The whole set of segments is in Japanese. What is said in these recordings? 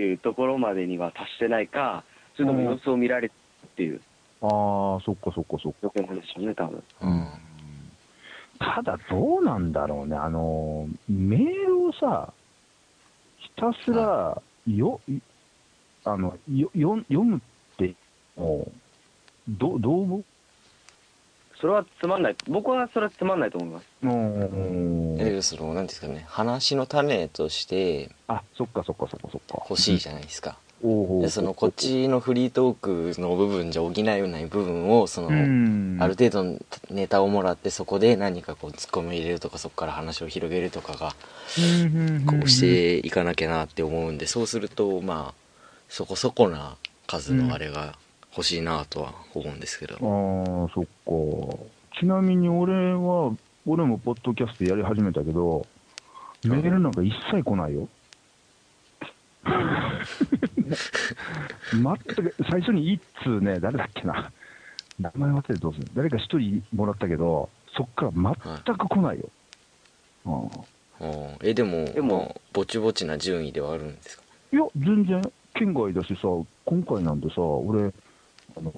いうところまでには達してないか、それとも様子を見られてっていうああ、そっかそっかそっか。状況なんでしょうね、多分。うん。ただ、どうなんだろうね。あの、メールをさ、ひたすら、よ、いあの、よ、よ読むって、もう、ど、どう思う？それはつまんない。僕はそれはつまんないと思います。うんえその、なんていうんですかね、話の種としてあ、そっかそっかそっかそっか。欲しいじゃないですか。で、その、こっちのフリートークの部分じゃ補えない部分を、その、うん、ある程度のネタをもらってそこで何かこうツッコミを入れるとかそこから話を広げるとかがこうしていかなきゃなって思うんでそうするとまあそこそこな数のあれが欲しいなとは思うんですけど、ああ、そっか。ちなみに俺は、俺もポッドキャストやり始めたけど、メールなんか一切来ないよ。全く、最初に一通ね、誰だっけな。名前忘れてどうする誰か一人もらったけど、そっから全く来ないよ。うんうんえでもでもまあぼちぼちな順位ではあるんですか？いや、全然、県外だしさ、今回なんてさ、俺、あの、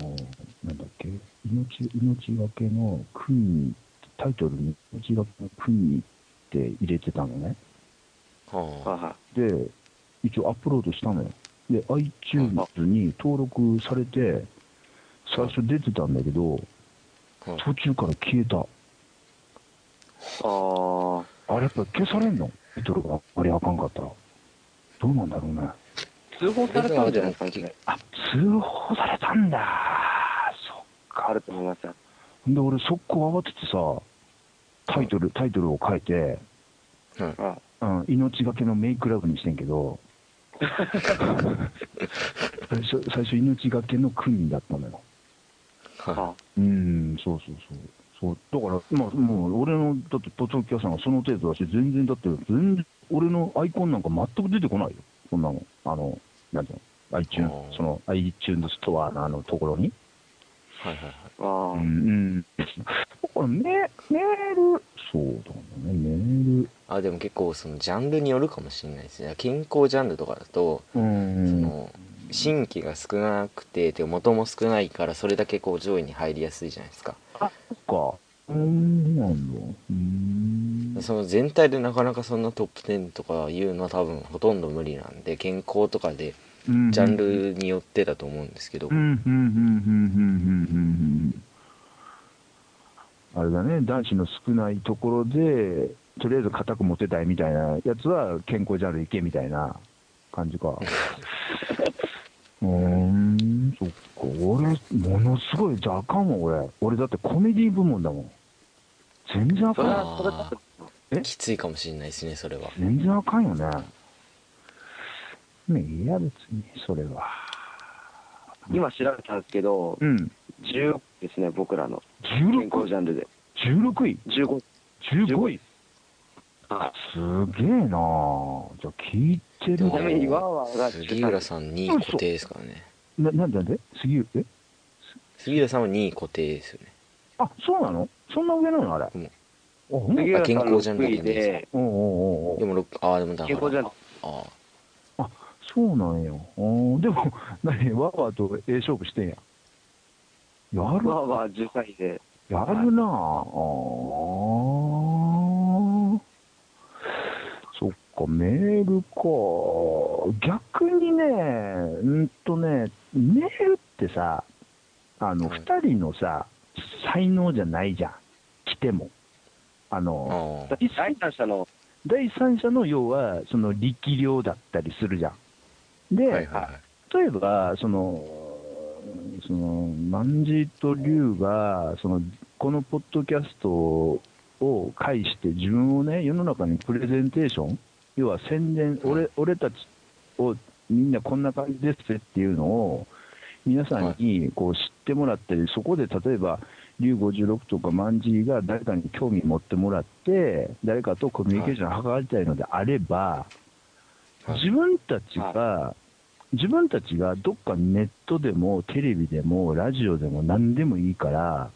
なんだっけ、命、命がけの国、タイトルに命がけの国って入れてたのね。ははいはで、一応アップロードしたのよ。で、iTunes に登録されて、最初出てたんだけど、途中から消えた。い。ああれやっぱ消されんの？タイトルがあまりあかんかったら。どうなんだろうね。あ、通報されたんじゃないですか、あ、通報されたんだ。そっか。あると思いますよ。で、俺、速攻慌ててさ、タイトル、タイトルを変えて、はいあうん、命がけのメイクラブにしてんけど、最初、最初、命がけの国だったのよ。はあうん、そうそうそう。そうだから、まあ、もう、俺の、だって、ポトキャさんがその程度だし、全然、だって、全然、俺のアイコンなんか全く出てこないよ。そんなの。あの、なんていうの？iTunes その、iTunes ストアのあのところに。はいはいはいああ、うん、うん。だからメ、メール、そうだね、メール。あでも結構そのジャンルによるかもしれないですね健康ジャンルとかだと、うん。その新規が少なくてて元も少ないからそれだけこう上位に入りやすいじゃないですかあ、そっか。うん、なんだ。うん。その全体でなかなかそんなトップ10とかいうのは多分ほとんど無理なんで健康とかでジャンルによってだと思うんですけど。あれだね、男子の少ないところで、とりあえず硬く持てたいみたいなやつは、健康ジャンルいけみたいな感じか。うーん、そっか。俺、ものすごい、じゃああかん。わ、俺。俺だってコメディ部門だもん。全然あかん。は、それは、え？きついかもしれないですねそれは。全然あかんよね。ねいや、別に、それは。今調べたんですけど、うん。10ですね、僕らの。健康16ジャンルで。16位？15。15位？あすげえなあ。じゃあ聞いてるちなみに、ワーワーが杉浦さん2位固定ですからね。な、なんでなんで？杉浦、え？杉浦さんは2位固定ですよねあ、そうなの？そんな上なのあれ？うん。あ、ほんま？杉浦さん健康ジャンル6位で、おうおうおうおう。でもろくああでもだから健康ジャンル、あそうなんよ。おでも、何、ワーワーとええ勝負してんや。やる、ワーワー13位で、やるなあ。あー。そっか、メールか。逆にね、うんとね、メールってさ、あの、はい二、人のさ、才能じゃないじゃん。来ても。ああの、第三者の、第三者の要は、その力量だったりするじゃん。で、はいはいはい例えば、その、その、マンジーとリュウが、その、このポッドキャストを介して自分をね、世の中にプレゼンテーション、要は宣伝、俺、俺たちをみんなこんな感じですっていうのを、皆さんにこう知ってもらったり、そこで例えば、リュウ56とかマンジーが誰かに興味持ってもらって、誰かとコミュニケーションを図りたいのであれば、はい。自分たちが、自分たちがどっかネットでもテレビでもラジオでも何でもいいから、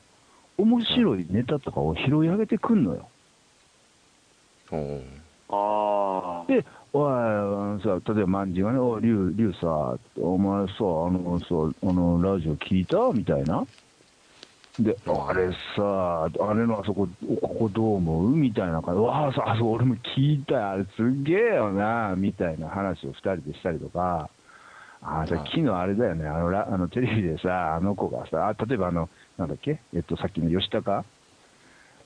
面白いネタとかを拾い上げてくんのよ。うんああ、で、おい、あのさ、例えば万次がね、おい、リュウ、リュウさ、お前さ、あのさ、あの、ラジオ聞いたみたいな。で、あれさ、あれのあそこ、ここどう思うみたいな感じ。で、わあ、そうあ、そう、俺も聞いたよ、あれすげえよな、みたいな話を二人でしたりとか、あ、じゃ昨日あれだよね、あの、ラあのテレビでさ、あの子がさ、あ例えばあの、なんだっけ、えっと、さっきの吉高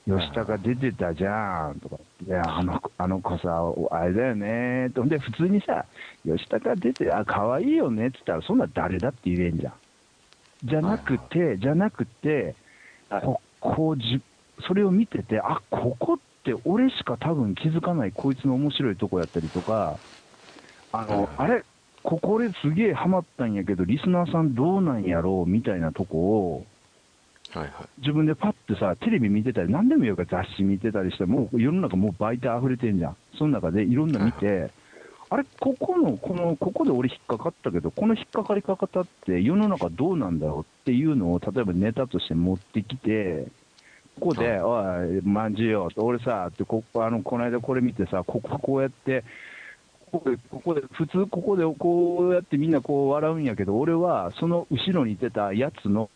吉高出てたじゃんとか、いや、あの子あの子さ、あれだよねと、で、普通にさ、吉高出て、あ、可愛いよねって言ったら、そんな誰だって言えんじゃん。じゃなくて、じゃなくて、はい。ここじ、それを見てて、あ、ここって俺しか多分気づかないこいつの面白いとこやったりとか、あの、あれ、ここ俺すげえハマったんやけど、リスナーさんどうなんやろうみたいなとこを、はいはい。自分でパッてさ、テレビ見てたり、何でもいいから雑誌見てたりして、もう世の中もう媒体溢れてんじゃん。その中でいろんな見て、あれ、ここの、この、ここで俺引っかかったけど、この引っかかり方って世の中どうなんだろうっていうのを、例えばネタとして持ってきて、ここで、おい、まんじゅうよ、俺さ、ってここ、あの、この間これ見てさ、こここうやって、ここで、ここで、普通ここでこうやってみんなこう笑うんやけど、俺はその後ろに出たやつの、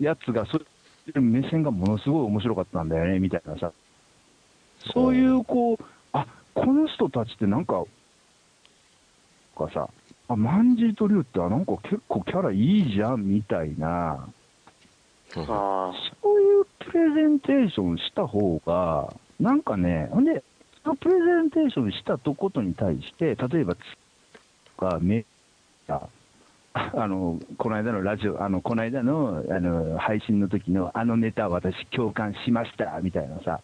やつが、それ、目線がものすごい面白かったんだよね、みたいなさ。そういう、こう、あ、この人たちってなんか、かさ、あ、マンジーとリュウって、あなんか結構キャラいいじゃん、みたいな、あそういうプレゼンテーションした方が、なんかね、ほんで、そのプレゼンテーションしたとことに対して、例えば、つとか、め、ああの、この間のラジオ、あの、この間の、あの、配信の時の、あのネタ私共感しました、みたいなさ、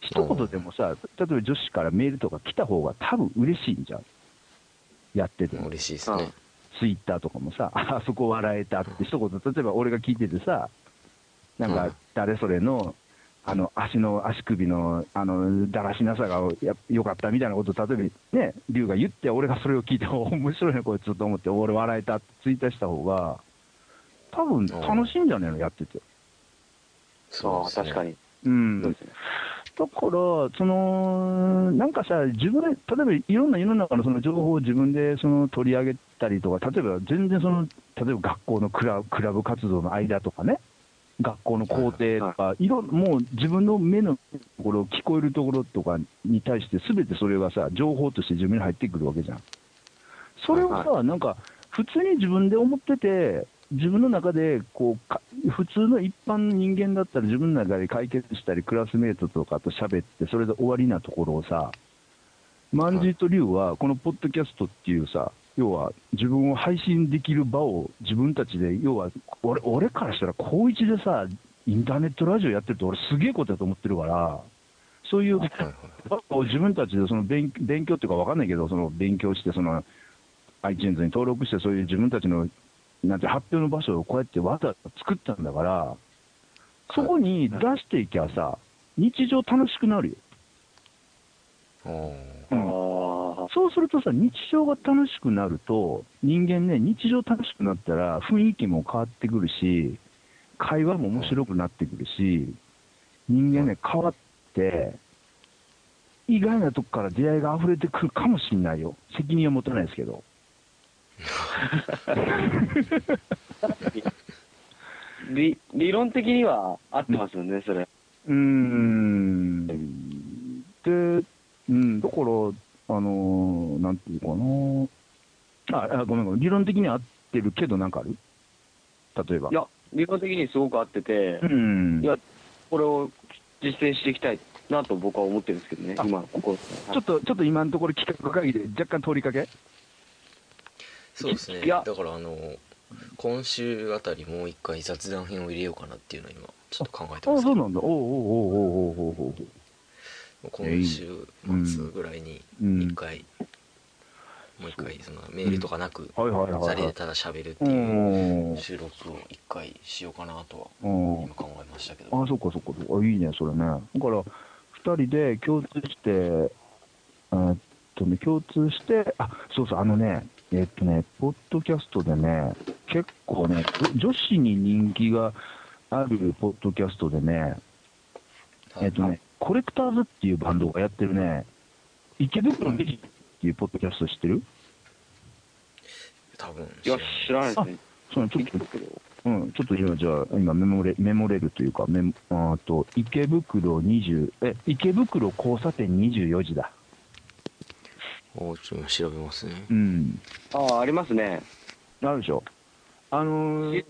一言でもさ、例えば女子からメールとか来た方が多分嬉しいんじゃん。やってても。嬉しいですね。ツイッターとかもさ、あそこ笑えたって一言、例えば俺が聞いててさ、なんかうん誰それの、あの足の、足首の、あの、だらしなさがやよかったみたいなこと、例えばね、龍が言って、俺がそれを聞いて、お 面白いね、こいつと思って、俺笑えたってツイートした方が、多分楽しいんじゃねえの、やってて。あ、ですね確か。に。うん。だから、その、なんかさ、自分で、例えばいろんな世の中のその情報を自分でその取り上げたりとか、例えば全然その、例えば学校のクラクラブ活動の間とかね、学校の校庭とか、いろんもう自分の目のところ、聞こえるところとかに対して、すべてそれがさ、情報として自分に入ってくるわけじゃん。それをさ、なんか、普通に自分で思ってて、自分の中でこうか、普通の一般の人間だったら自分の中で解決したり、クラスメートとかと喋って、それで終わりなところをさ、マンジーとリュウは、このポッドキャストっていうさ、要は自分を配信できる場を自分たちで、要は俺俺からしたら高一でさ、インターネットラジオやってると俺すげえことだと思ってるから、そういう自分たちでその勉勉強っていうかわかんないけど、その勉強して、その iTunes に登録して、そういう自分たちのなんて発表の場所をこうやってわざわざ作ったんだから、そこに出していきゃさ、日常楽しくなるよ。うん。あそうするとさ、日常が楽しくなると、人間ね、日常楽しくなったら雰囲気も変わってくるし、会話も面白くなってくるし、人間ね、変わって、意外なとこから出会いが溢れてくるかもしれないよ。責任は持たないですけど。理理論的には合ってますよね、それ。うーん。で、うん、だから、あのーなんていうかなああ、ごめんごめん。理論的には合ってるけど、なんかある？例えば。いや、理論的にすごく合っててう、ん。いやこれを実践していきたいなと僕は思ってるんですけどね、あ今、ここ。ちょっと、ちょっと今のところ企画会議で若干通りかけ？そうですねいやだからあの今週あたりもう一回雑談編を入れようかなっていうのを今ちょっと考えてああ、ますけどそうなんだ。おうおうおうおうおうおうおう今週末ぐらいにうん。一回、もう一回そのメールとかなくはいはいはいはい。二人でただ喋るってういうん。収録を一回しようかなとはうん。今考えましたけど。あ、そっかそっかそっか。あいいね、それね。だから、二人で共通して、えーっとね、共通して、あ、そうそう、あのね、えーっとね、ポッドキャストでね、結構ね、女子に人気があるポッドキャストでね、えーっとね、コレクターズっていうバンドがやってるね、池袋ミュージッっていうポッドキャスト知ってる？多分いや、知らないですね。そうちょっと。うん、ちょっと今、じゃあ、今メモれ、メモれるというか、メモあーと、池袋20、え、池袋交差点24時だ。おちょっと調べますねうん。ああ、ありますね。あるでしょ。あのー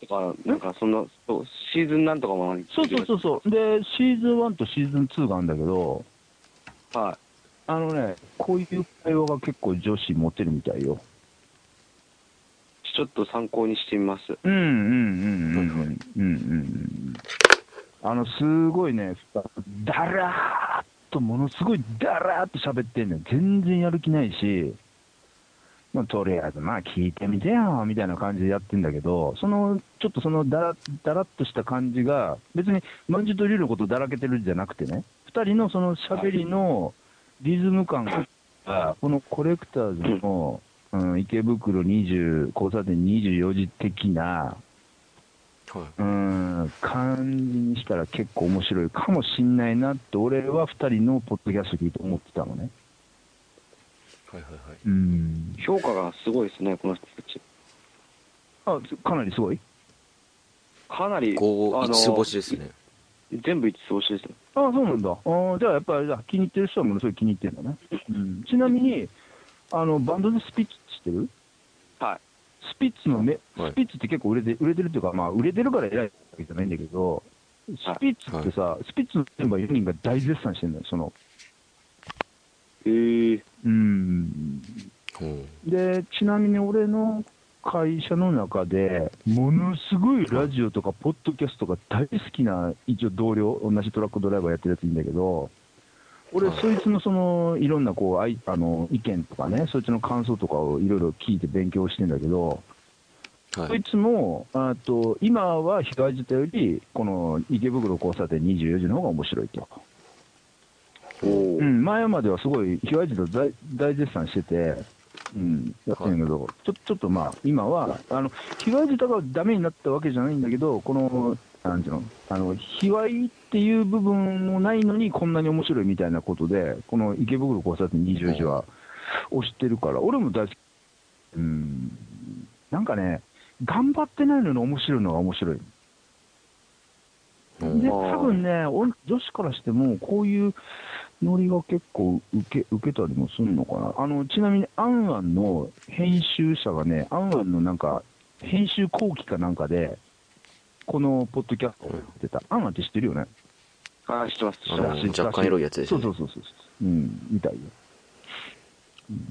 とか、なんかそんな、シーズンなんとかもそうそうそうそう。で、シーズン1とシーズン2があるんだけど、う。はい。あのね、こういう会話が結構女子モテるみたいよ。ちょっと参考にしてみます。うんうんうんうんうんうんうん。あの、すごいね、だらーっと、ものすごいだらーっと喋ってんのよ。全然やる気ないし、まあ、とりあえず、まあ、聞いてみてよ、みたいな感じでやってんだけど、その、ちょっとそのだら、だらっとした感じが、別に、まんじゅうとりゅうのことだらけてるんじゃなくてね、二人のその喋りのリズム感が、このコレクターズの、うん、池袋20、交差点24時的な、はいうん、感じにしたら結構面白いかもしんないなって、俺は二人のポッドキャスト聞いて思ってたのね。はいはいはいうん。評価がすごいですね、この人たち。あ、かなりすごい？かなり、五あの五つ星ですね全部一つ星ですね。あそうなんだ。あじゃあやっぱりじゃあ気に入ってる人はものすごい気に入ってるんだね。うん、ちなみに、あの、バンドでスピッツ知ってる？はい。スピッツのめ、はいスピッツって結構売れて売れてるっていうか、まあ、売れてるから偉いわけじゃないんだけど、スピッツってさ、スピッツのメンバー4人が大絶賛してるのよ、その。えー、うん。うんで、ちなみに俺の会社の中で、ものすごいラジオとかポッドキャストが大好きな、一応同僚、同じトラックドライバーやってるやついるんだけど、俺、はいそいつのその、いろんなこう、あいあの、意見とかね、そいつの感想とかをいろいろ聞いて勉強してんだけど、そいはいつも、あと、今は東自体より、この池袋交差点24時の方が面白いと。うん、前まではすごい、被害児と大大絶賛してて、うん、やってるんだけど、ちょちょっとまあ、今は、あの、被害児とがダメになったわけじゃないんだけど、この、なんていうの、あの、卑猥っていう部分もないのに、こんなに面白いみたいなことで、この池袋交差点24時は推してるから、俺も大好き。うん、なんかね、頑張ってないのに面白いのが面白い。うん。で、多分ね、お女子からしても、こういうノリが結構受け受けたりもするのかな？あの、ちなみに、アンアンの編集者がね、アンアンのなんか、編集後期かなんかで、このポッドキャストをやってた。アンアンって知ってるよね？あー、知ってます。知あってますの若干エロいやつですねうそうそうそう。うん、みたいよ。うん、だ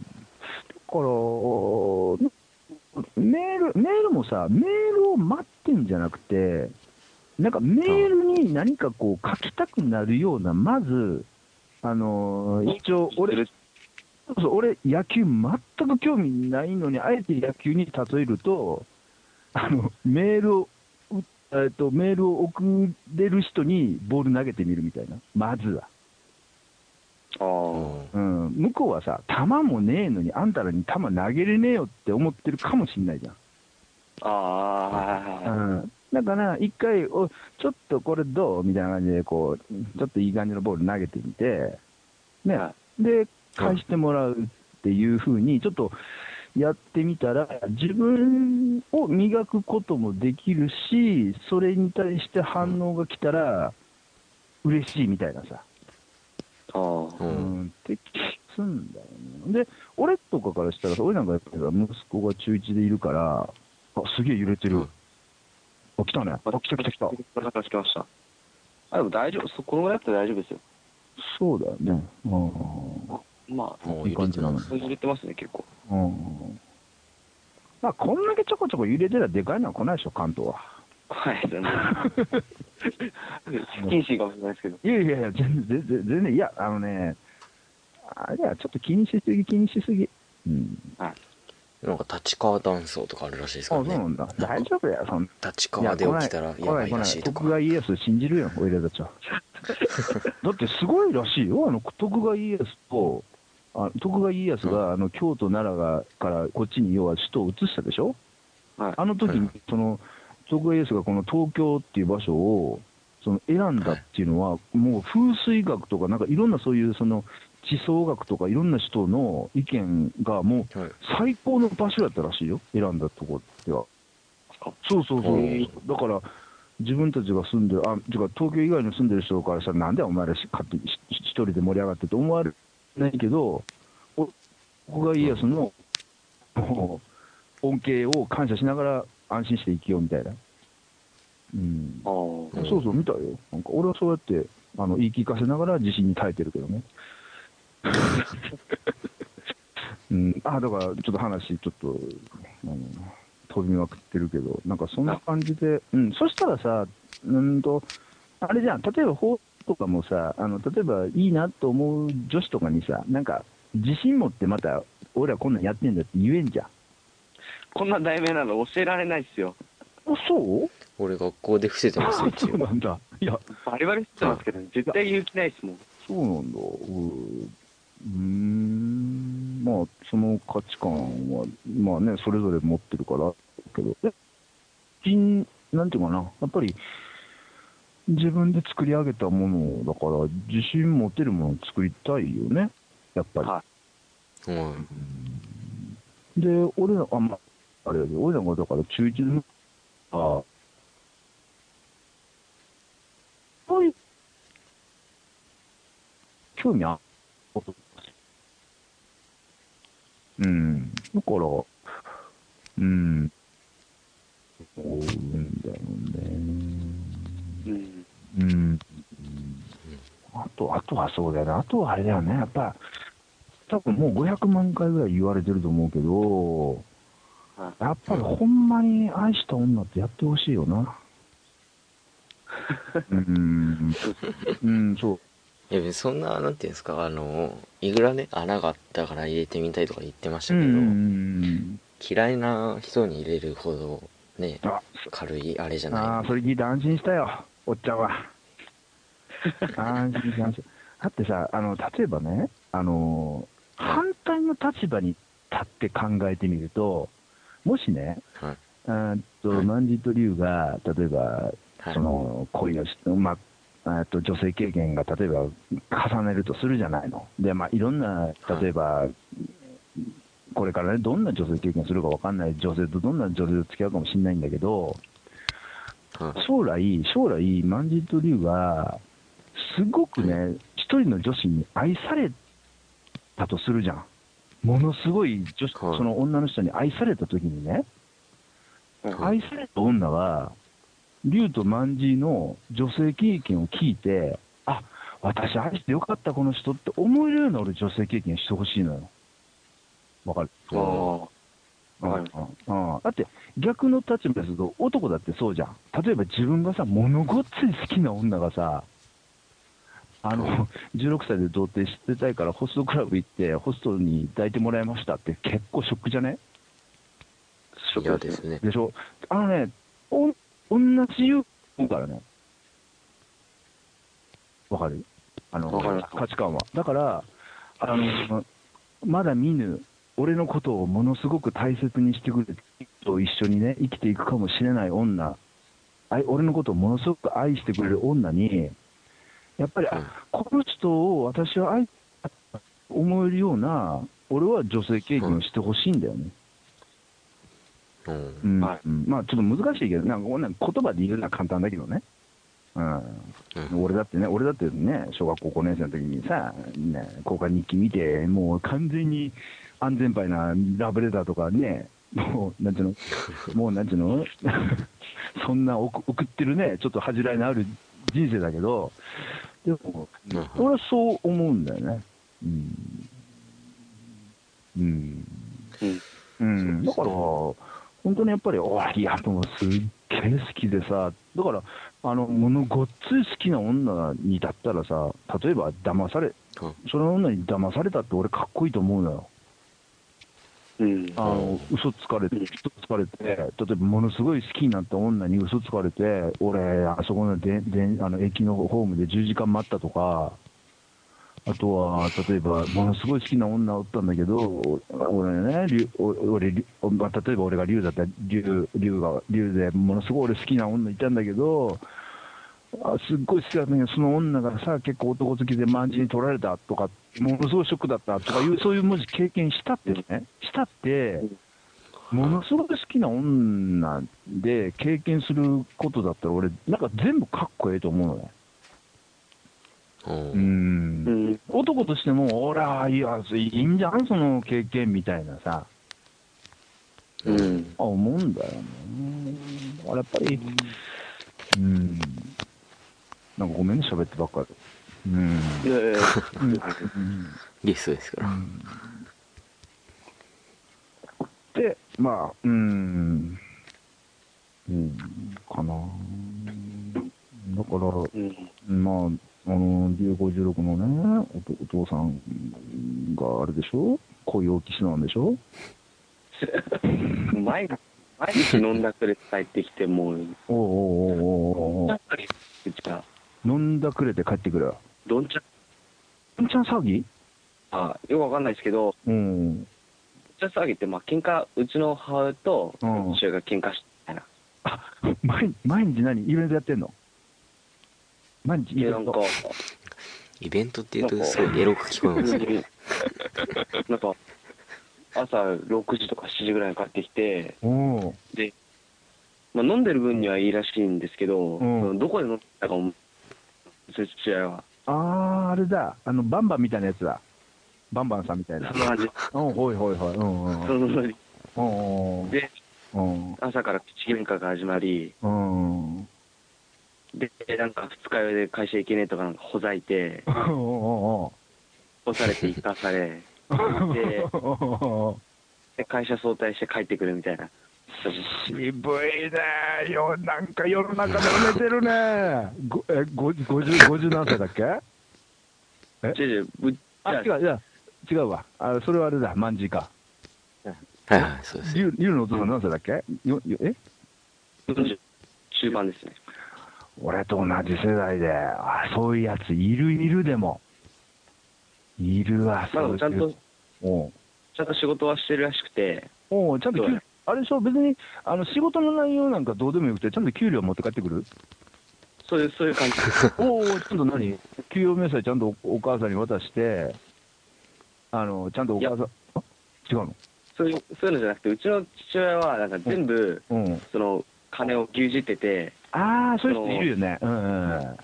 から、メール、メールもさ、メールを待ってんじゃなくて、なんかメールに何かこう書きたくなるような、まず、あのー一応、俺、そうそう俺、野球全く興味ないのに、あえて野球に例えると、あの、メールを、うえっと、メールを送れる人にボール投げてみるみたいな。まずは。あうんうん。向こうはさ、球もねえのに、あんたらに球投げれねえよって思ってるかもしんないじゃん。あ、ああ、うん。だから、一回、お、ちょっとこれどう？みたいな感じで、こう、ちょっといい感じのボール投げてみて、ね。はで、返してもらうっていうふうに、ちょっとやってみたら、自分を磨くこともできるし、それに対して反応が来たら、嬉しいみたいなさ。ああ、ううんん、って気がすんだよね。で、俺とかからしたらさ、俺なんかやっぱ息子が中1でいるから、あ、すげえ揺れてる。来たね。あ、来た来た来た。来ました。あ、でも大丈夫、そこのぐらいだったら大丈夫ですよ。そうだよね。うん。まあ、もう入れてますそう揺れてますね、結構。うん。まあ、こんだけちょこちょこ揺れてたらでかいのは来ないでしょ、関東は。はい、全然。不 謹慎かもしれないですけど。いやいやいや、全然、全然、いや、あのね、あれはちょっと気にしすぎ、気にしすぎ。うん。なんか立川断層とかあるらしいですあ、からねそうなんだ。大丈夫や、そんな。立川で起きたらやばいらしいとか徳川家康信じるよ、俺らたちは。だってすごいらしいよ、あの徳川家康と、あ徳川家康が、あの京都、奈良がからこっちに要は首都を移したでしょ、はい。あの時にはいその徳川家康がこの東京っていう場所をその選んだっていうのは、もう風水学とか、なんかいろんなそういうその地層学とかいろんな人の意見がもうはい最高の場所やったらしいよ、選んだところでは。かそうそうそう。だから、自分たちが住んでる、あ、てか東京以外に住んでる人からしたら、なんでお前らし勝手にし一人で盛り上がってって思われないけど、おここが家康の、もう恩恵を感謝しながら安心して生きようみたいな。うん。あそうそう、見たよ。なんか俺はそうやって、あの、言い聞かせながら地震に耐えてるけどね。うん、あ、だから、ちょっと話、ちょっと、あの、飛びまくってるけど、なんかそんな感じで、うん、そしたらさ、うんと、あれじゃん、例えば法とかもさ、あの、例えばいいなと思う女子とかにさ、なんか、自信持ってまた、俺らこんなんやってんだって言えんじゃん。こんな題名なの教えられないっすよ。あ、そう？俺学校で伏せてますよ、一そう応。なんだ。いや、バリバリ知ってますけど、絶対勇気ないっすもん。そうなんだ。うん、まあ、その価値観は、まあね、それぞれ持ってるから、けど、え、人、なんていうかな、やっぱり、自分で作り上げたものだから、自信持てるものを作りたいよね、やっぱり。ははい。で、俺ら、あ、まあ、あれやけど、俺らがだから中1の、あそういう、興味あることうん。だから、うん。思うんだよね。うん。うん。あと、あとはそうだよね。あとはあれだよね。やっぱ、多分もう500万回ぐらい言われてると思うけど、はいやっぱりほんまに愛した女ってやってほしいよな。うん。うん、そう。いやそんな、なんていうんですか、あの、いくらね、穴があったから入れてみたいとか言ってましたうけど、ん。嫌いな人に入れるほど、ね、あ、軽いあれじゃあなあ、それ聞いて安心したよ、おっちゃんは。安心して安心。だってさ、あの、例えばね、あの、反対の立場に立って考えてみると、もしね、い。はい。あと、はいマンジット龍が、例えば、はいその恋をし、まあ、えっと女性経験が例えば重ねるとするじゃないの。で、まあ、いろんな、例えば、これからね、どんな女性経験するかわかんない女性とどんな女性と付き合うかもしれないんだけど、はい。将来、将来、マンジット龍が、すごくね、一人の女子に愛されたとするじゃん。ものすごい女子、はいその女の人に愛された時にね、愛された女は、竜と万事の女性経験を聞いて、あ私愛してよかった、この人って思えるような俺、女性経験してほしいのよ。わかる？ああ。うんはいうんうんだって、逆の立場ですと、男だってそうじゃん。例えば自分がさ、物ごっつい好きな女がさ、あの、16歳で童貞してたいからホストクラブ行って、ホストに抱いてもらいましたって結構ショックじゃね？嫌ですね。でしょ？あのね、お同じ言うからね。わかる？あの価値観は。だから、あの、まだ見ぬ、俺のことをものすごく大切にしてくれる人と一緒にね、生きていくかもしれない女、俺のことをものすごく愛してくれる女に、やっぱり、うんあこの人を私は愛思えるような、俺は女性経験をしてほしいんだよね。うん。うんはいうんまあちょっと難しいけど、なんか言葉で言うのは簡単だけどね、うんうん俺だってね、俺だってね、小学校5年生の時にさ、ね、交換日記見て、もう完全に安全牌なラブレターとかね、もう、なんていうの、もうなんていうの、そんな送送ってるね、ちょっと恥じらいのある人生だけど、でも、うん俺はそう思うんだよね。うん。うん。うん。うん、だから、本当にやっぱり、おい、いや、もうすっげえ好きでさ、だから、あの、ものごっつい好きな女にだったらさ、例えば騙され、うんその女に騙されたって俺かっこいいと思うのよ。うん。あの、嘘つかれて、嘘つかれて、例えばものすごい好きになった女に嘘つかれて、俺、あそこのでであの駅のホームで10時間待ったとか、あとは、例えば、ものすごい好きな女おったんだけど、俺ね、俺、例えば俺が竜だったら、竜、竜が、竜でものすごい俺好きな女いたんだけど、あすっごい好きだったんだけど、その女がさ、結構男好きで万事に取られたとか、ものすごいショックだったとかいう、そういう文字経験したってね、したって、ものすごく好きな女で経験することだったら、俺、なんか全部かっこええと思うのね。ううんんう。ん。男としても、ほら、いや、いいんじゃん、その経験みたいなさ、うん。あ思うんだよね。だからやっぱり、うん。なんかごめんね、喋ってばっかり。うん。いやいやいやうんゲストですからで、まあ、うん、うん、かな。だから、うん。まあ、あの、竜56のねおと、お父さんがあれでしょ？恋大きしなんでしょ？毎日、毎日飲んだくれて帰ってきて、もう、おうおうおうおうおうやっぱり、う。ちが、飲んだくれて帰ってくる？どんちゃん、どんちゃん騒ぎ？あよくわかんないですけど、うん。どんちゃん騒ぎって、まあ、喧嘩、うちの母親とうん父親が喧嘩してみたいな。あ、毎毎日何？イベントやってんの？毎日イで、なんかベント。、イベントって言うとすごいエロく聞こえますねなんか、朝6時とか7時ぐらいに帰ってきて、で、まあ、飲んでる分にはいいらしいんですけど、うんどこで飲んだかも、うちの父親は。あー、あれだ。あの、バンバンみたいなやつだ。バンバンさんみたいなそ。んな感じ。うん、ほいほいほい。うんうん。で、うん。朝から口喧嘩が始まり、うん。で、なんか二日酔いで会社行けねえとかなんかほざいて、うん。干されて生かされ、でで会社早退して帰ってくるみたいな。渋いねよ。なんか世の中で埋めてるね。ごえ、ご50、50何歳だっけ？え？違う違う、ぶあ、違う、いや、違うわ。あ、それはあれだ。万事か。はいはいそうですのお父さん何歳だっけ？よ、よえ？40中盤ですね。俺と同じ世代で、あ、そういうやついるいるでも。いるわ、まそういうだちゃんと、おうちゃんと仕事はしてるらしくて、おうちゃんとあれでしょ、別にあの仕事の内容なんかどうでもよくて、ちゃんと給料持って帰ってくる？そういう、そういう感じ。おお、ちゃんと何？給与明細ちゃんとおお母さんに渡して、あの、ちゃんとお母さん、あ違うの？そういう、そういうのじゃなくて、うちの父親は、なんか全部、うん。その、金を牛耳ってて、ああ、そういう人いるよね。うんうんうん。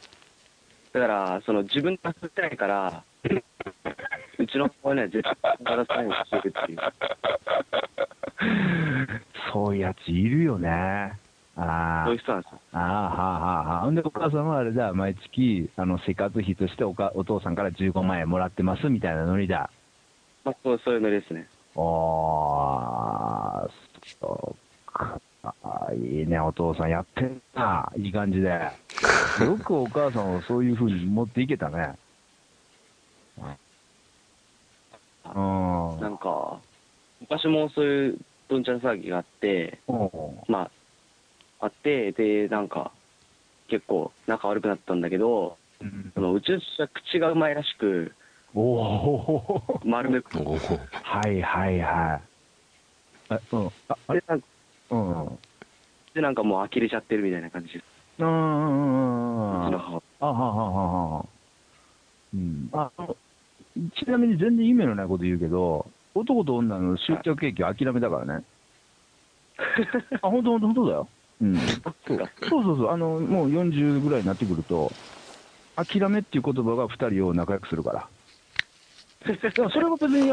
だから、その、自分が作ってないから、うちの母親には絶対渡さないようにしてるっていう。そういうやついるよね。ああそういう。人なんですよ。ああ、はあ、はあ、はあ。ほんで、お母さんはあれだ、毎月、あの、生活費としておかお父さんから15万円もらってますみたいなノリだ。まあ、そう、そういうのですね。ああ、そうか。あーいいね、お父さんやってんな。いい感じで。よくお母さんをそういう風に持っていけたね。うん。なんか、昔もそういうどんちゃん騒ぎがあって、まあ、あって、で、なんか、結構仲悪くなったんだけど、うんそのうちの父は口がうまいらしく、おお丸めく。はいはいはい。あ、うん。あ、あれ？で、なんかうん。うんでなんかもう呆れちゃってるみたいな感じです。うんうんうんううん。ちの母あはははは。うん。あちなみに全然意味のないこと言うけど、男と女の終着ケーキは諦めたからね。あ、本当本当本当だよ。うん。そうそうそうそう。あの、もう40ぐらいになってくると、諦めっていう言葉が2人を仲良くするから。それは別に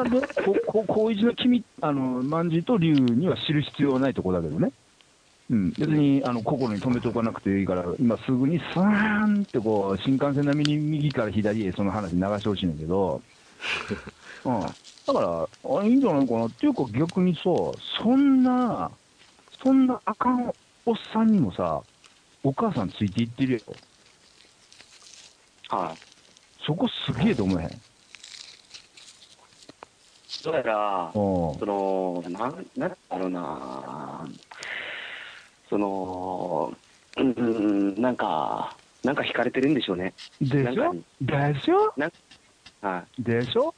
高一の君、あの、万事と龍には知る必要はないとこだけどね。うん、別にあの心に留めておかなくていいから、今すぐにスワーンってこう、新幹線並みに右から左へその話流してほしいんだけど、うん。だから、あいいんじゃないかなっていうか逆にさ、そんな、そんなあかんおっさんにもさ、お母さんついていってるよ。はい。そこすげえと思えへん。どうやら、うんその、なん、なんだろうな、その、うん、うんなんか、なんか惹かれてるんでしょうね。でしょ？でしょ？はでしょ？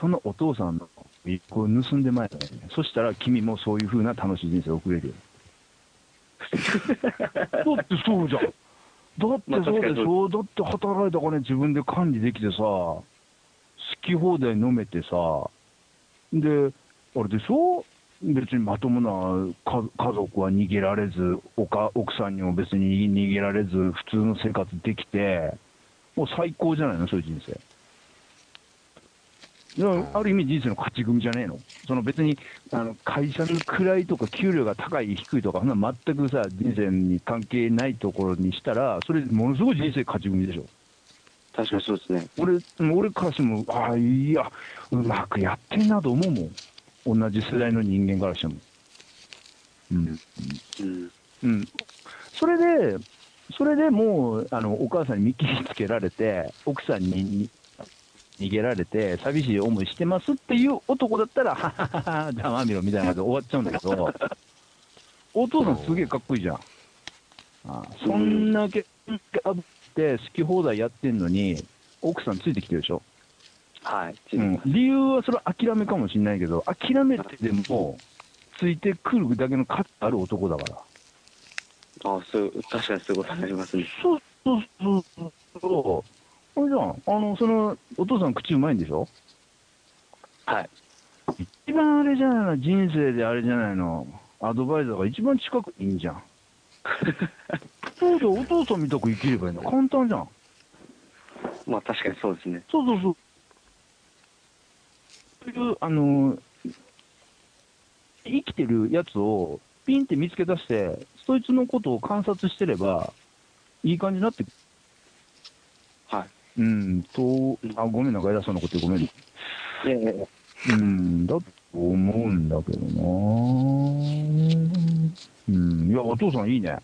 そのお父さんの一個盗んでまいね。そしたら君もそういう風な楽しい人生を送れるよ。だってそうじゃん。だってまあそうでしょ、だって働いた金自分で管理できてさ、好き放題飲めてさ、で、あれでしょ？別にまともな家家族は逃げられず、おか奥さんにも別に逃げられず、普通の生活できて、もう最高じゃないの、そういう人生。ある意味人生の勝ち組じゃねえの？その別にあの会社の位とか給料が高い低いとか、そんな全くさ、人生に関係ないところにしたら、それものすごい人生勝ち組でしょ。確かにそうですね。俺、俺からしても、ああ、いや、うまくやってんなと思うもん。同じ世代の人間からしても。うん。うん。うん。それで、それでもう、あの、お母さんに見切りつけられて、奥さんにに逃げられて、寂しい思いしてますっていう男だったら、はははは、ざまみろみたいな感じで終わっちゃうんだけど、お父さんすげえかっこいいじゃん。あそんだけ、あって好き放題やってんのに、奥さんついてきてるでしょ？はい。うん、理由はそれは諦めかもしれないけど、諦めてでも、ついてくるだけの価値ある男だから。あそう、確かにそういうことになりますね。そうそうそうそう。あれじゃん、あの、その、お父さん口うまいんでしょ？はい。一番あれじゃないの、人生であれじゃないの、アドバイザーが一番近くにいいんじゃん。そうだ、お父さんみたく生きればいいの。簡単じゃん。まあ確かにそうですね。そうそうそう。そういう、あの、生きてるやつをピンって見つけ出して、そいつのことを観察してれば、いい感じになってくはい。うん、と、あ、ごめん、なんか偉そうなこと言ってごめん。いやいやいやうん、だと思うんだけどなうん、いや、お父さんいいね。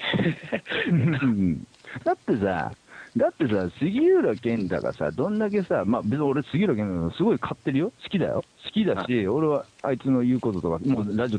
うんだってさ、だってさ、杉浦健太がさ、どんだけさ、まあ別に俺杉浦健太すごい買ってるよ。好きだよ。好きだし、俺はあいつの言うこととか、もうラジオとか